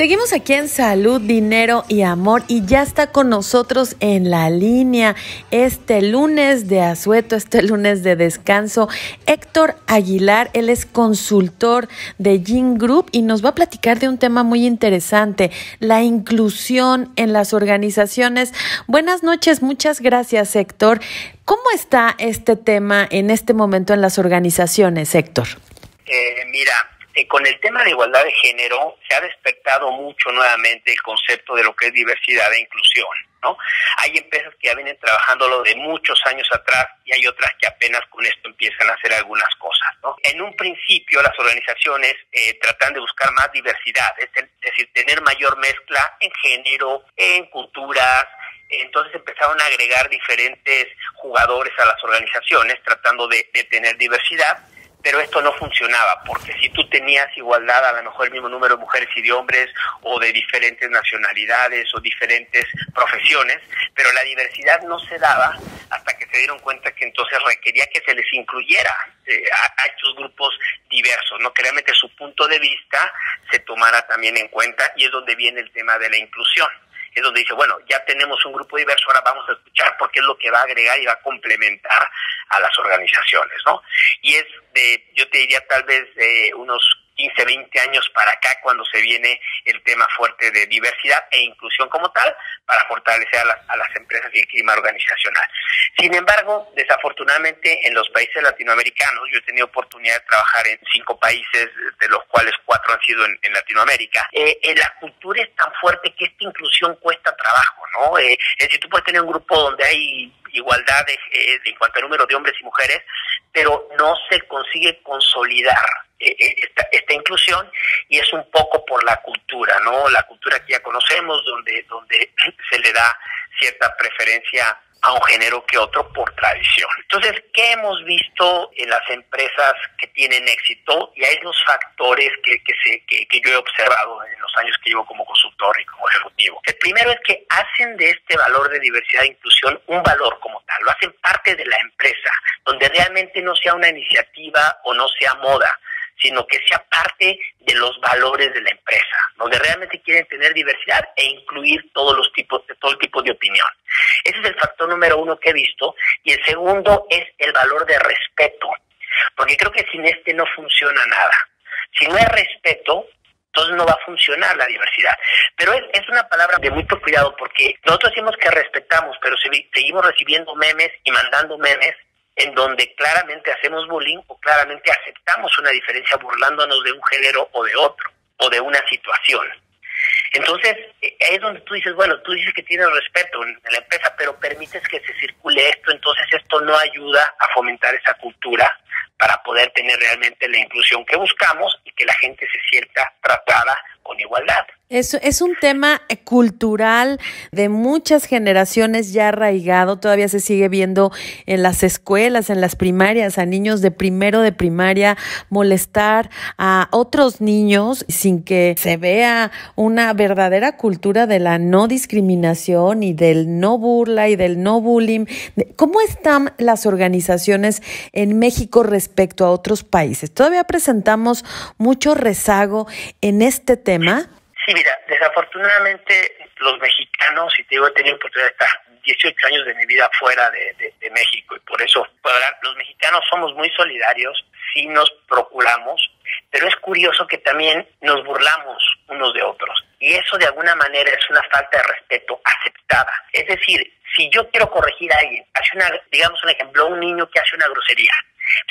Seguimos aquí en Salud, Dinero y Amor y ya está con nosotros en la línea este lunes de asueto, este lunes de descanso, Héctor Aguilar. Él es consultor de Gin Group y nos va a platicar de un tema muy interesante, la inclusión en las organizaciones. Buenas noches, muchas gracias Héctor. ¿Cómo está este tema en este momento en las organizaciones, Héctor? Eh, mira, eh, con el tema de igualdad de género se ha despertado mucho nuevamente el concepto de lo que es diversidad e inclusión, ¿no? Hay empresas que ya vienen trabajándolo de muchos años atrás y hay otras que apenas con esto empiezan a hacer algunas cosas, ¿no? En un principio las organizaciones eh, tratan de buscar más diversidad, es, decir, tener mayor mezcla en género, en culturas, entonces empezaron a agregar diferentes jugadores a las organizaciones tratando de tener diversidad pero esto no funcionaba, porque si tú tenías igualdad, a lo mejor el mismo número de mujeres y de hombres, o de diferentes nacionalidades o diferentes profesiones, pero la diversidad no se daba hasta que se dieron cuenta que entonces requería que se les incluyera eh, a, estos grupos diversos, no que realmente su punto de vista se tomara también en cuenta, y es donde viene el tema de la inclusión. Es donde dice, bueno, ya tenemos un grupo diverso, ahora vamos a escuchar porque es lo que va a agregar y va a complementar a las organizaciones, ¿no? Y es de, yo te diría tal vez de unos 15, 20 años para acá cuando se viene el tema fuerte de diversidad e inclusión como tal para fortalecer a las, a las empresas y el clima organizacional. Sin embargo, desafortunadamente en los países latinoamericanos, yo he tenido oportunidad de trabajar en cinco países, de los cuales cuatro han sido en, Latinoamérica, eh, eh, la cultura es tan fuerte que esta inclusión cuesta trabajo, ¿no? Eh, es decir, tú puedes tener un grupo donde hay igualdad en cuanto al número de hombres y mujeres, pero no se consigue consolidar eh, eh, esta, esta, inclusión y es un poco por la cultura, ¿no? La cultura que ya conocemos, donde, donde se le da cierta preferencia a un género que otro por tradición. Entonces, ¿qué hemos visto en las empresas que tienen éxito? Y hay dos factores que, que, se, que, que yo he observado en los años que llevo como consultor y como ejecutivo. El primero es que hacen de este valor de diversidad e inclusión un valor como tal, lo hacen parte de la empresa, donde realmente no sea una iniciativa o no sea moda, sino que sea parte de los valores de la empresa, donde realmente quieren tener diversidad e incluir todos los tipos, todo tipo de opinión. Ese es el factor número uno que he visto. Y el segundo es el valor de respeto, porque creo que sin este no funciona nada. Si no hay respeto, entonces no va a funcionar la diversidad. Pero es, una palabra de mucho cuidado porque nosotros decimos que respetamos, pero seguimos recibiendo memes y mandando memes en donde claramente hacemos bullying o claramente aceptamos una diferencia burlándonos de un género o de otro, o de una situación. Entonces, eh, es donde tú dices, bueno, tú dices que tienes respeto en la empresa, pero permites que se circule esto, entonces esto no ayuda a fomentar esa cultura para poder tener realmente la inclusión que buscamos y que la gente se sienta tratada con igualdad. Es, es un tema cultural de muchas generaciones ya arraigado, todavía se sigue viendo en las escuelas, en las primarias, a niños de primero de primaria molestar a otros niños sin que se vea una verdadera cultura de la no discriminación y del no burla y del no bullying. ¿Cómo están las organizaciones en México respecto a otros países? ¿Todavía presentamos mucho rezago en este tema? Sí, mira, desafortunadamente los mexicanos, y te digo, he tenido oportunidad de estar 18 años de mi vida fuera de, México y por eso hablar, los mexicanos somos muy solidarios, sí nos procuramos, pero es curioso que también nos burlamos. de y eso de alguna manera es una falta de respeto aceptada. Es decir, si yo quiero corregir a alguien, hace una, digamos un ejemplo, un niño que hace una grosería,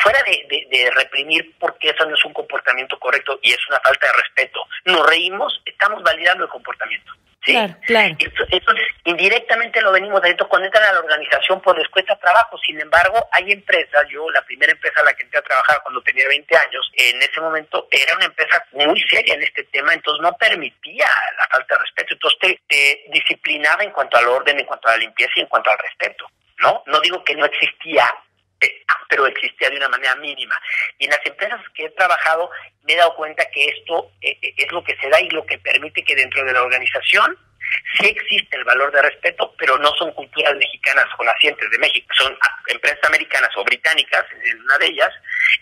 fuera de, de, reprimir porque eso no es un comportamiento correcto y es una falta de respeto, nos reímos, estamos validando el comportamiento. ¿sí? Claro, claro. Entonces, indirectamente lo venimos haciendo cuando entran a la organización por les cuesta trabajo. Sin embargo, hay empresas, yo la primera empresa a la que entré a trabajar cuando tenía 20 años, en ese momento era una empresa muy seria en este tema, entonces no permitía la falta de respeto. Entonces te, te disciplinaba en cuanto al orden, en cuanto a la limpieza y en cuanto al respeto. ¿no? No digo que no existía pero existía de una manera mínima. Y en las empresas que he trabajado me he dado cuenta que esto eh, eh, es lo que se da y lo que permite que dentro de la organización Sí existe el valor de respeto, pero no son culturas mexicanas o nacientes de México, son empresas americanas o británicas, en una de ellas,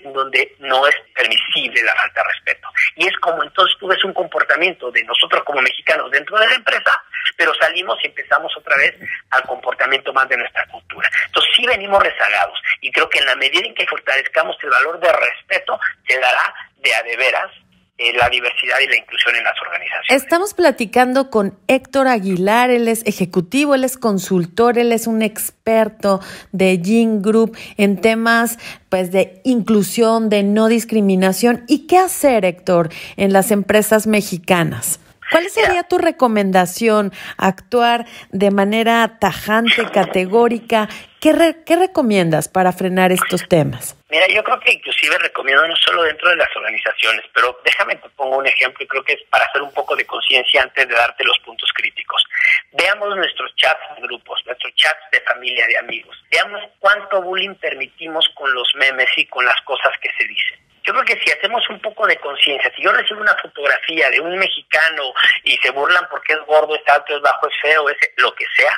en donde no es permisible la falta de respeto. Y es como entonces tú ves un comportamiento de nosotros como mexicanos dentro de la empresa, pero salimos y empezamos otra vez al comportamiento más de nuestra cultura. Entonces sí venimos rezagados y creo que en la medida en que fortalezcamos el valor de respeto, se dará de a de veras eh, la diversidad y la inclusión en las organizaciones. Estamos platicando con Héctor Aguilar, él es ejecutivo, él es consultor, él es un experto de Gene Group en temas pues de inclusión, de no discriminación. ¿Y qué hacer, Héctor, en las empresas mexicanas? ¿Cuál sería tu recomendación? ¿Actuar de manera tajante, categórica? ¿Qué, ¿Qué recomiendas para frenar estos temas? Mira, yo creo que inclusive recomiendo no solo dentro de las organizaciones, pero déjame te pongo un ejemplo y creo que es para hacer un poco de conciencia antes de darte los puntos críticos. Veamos nuestros chats de grupos, nuestros chats de familia, de amigos. Veamos cuánto bullying permitimos con los memes y con las cosas que se dicen. Yo creo que si hacemos un poco de conciencia, si yo recibo una fotografía de un mexicano y se burlan porque es gordo, es alto, es bajo, es feo, es lo que sea,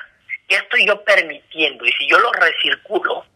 ¿qué estoy yo permitiendo? Y si yo lo recirculo,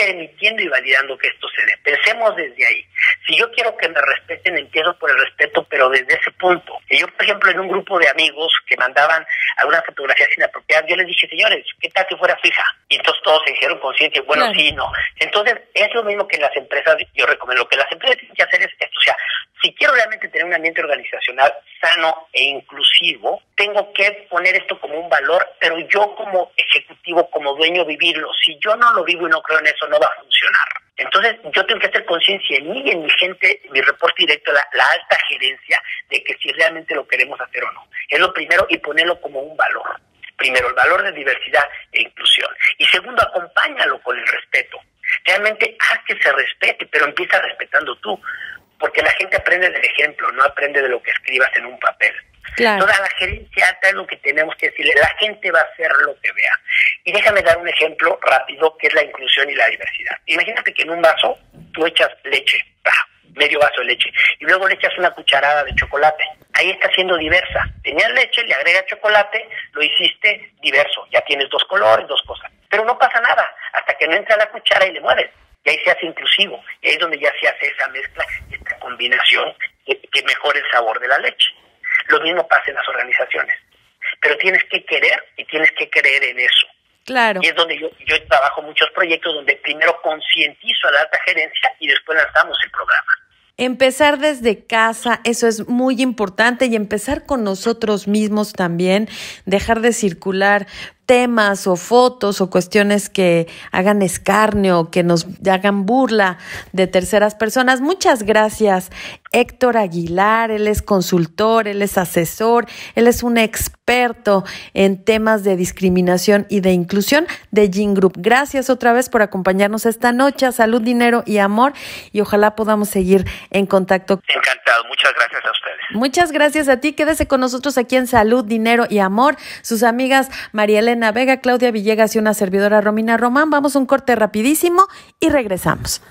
permitiendo y validando que esto se dé. Pensemos desde ahí. Si yo quiero que me respeten, empiezo por el respeto, pero desde ese punto. Y yo, por ejemplo, en un grupo de amigos que mandaban algunas fotografías inapropiadas, yo les dije, señores, ¿qué tal que fuera fija? Y entonces todos se dijeron conscientes, bueno, sí, no. Entonces, es lo mismo que las empresas, yo recomiendo, lo que las empresas tienen que hacer es esto, o sea, si quiero realmente tener un ambiente organizacional sano e inclusivo, tengo que poner esto como un valor, pero yo como ejecutivo, como dueño, vivirlo. Si yo no lo vivo y no creo en eso, no va a funcionar. Entonces, yo tengo que hacer conciencia en mí y en mi gente, mi reporte directo, la, la alta gerencia, de que si realmente lo queremos hacer o no. Es lo primero y ponerlo como un valor. Primero, el valor de diversidad e inclusión. Y segundo, acompáñalo con el respeto. Realmente haz que se respete, pero empieza respetando tú porque la gente aprende del ejemplo, no aprende de lo que escribas en un papel. Toda la gerencia alta es lo que tenemos que decirle, la gente va a hacer lo que vea. Y déjame dar un ejemplo rápido que es la inclusión y la diversidad. Imagínate que en un vaso tú echas leche, medio vaso de leche, y luego le echas una cucharada de chocolate. Ahí está siendo diversa. Tenías leche, le agregas chocolate, lo hiciste diverso. Ya tienes dos colores, dos cosas. Pero no pasa nada hasta que no entra la cuchara y le mueves y ahí se hace inclusivo, y ahí es donde ya se hace esa mezcla, combinación que, que mejore el sabor de la leche. Lo mismo pasa en las organizaciones, pero tienes que querer y tienes que creer en eso. Claro. Y es donde yo, yo trabajo muchos proyectos donde primero concientizo a la alta gerencia y después lanzamos el programa. Empezar desde casa, eso es muy importante y empezar con nosotros mismos también, dejar de circular temas o fotos o cuestiones que hagan escarnio, que nos hagan burla de terceras personas. Muchas gracias, Héctor Aguilar. Él es consultor, él es asesor, él es un experto en temas de discriminación y de inclusión de Gene Group. Gracias otra vez por acompañarnos esta noche. Salud, dinero y amor. Y ojalá podamos seguir en contacto. Encantado. Muchas gracias a ustedes. Muchas gracias a ti. Quédese con nosotros aquí en Salud, Dinero y Amor. Sus amigas María Elena Vega, Claudia Villegas y una servidora Romina Román. Vamos a un corte rapidísimo y regresamos.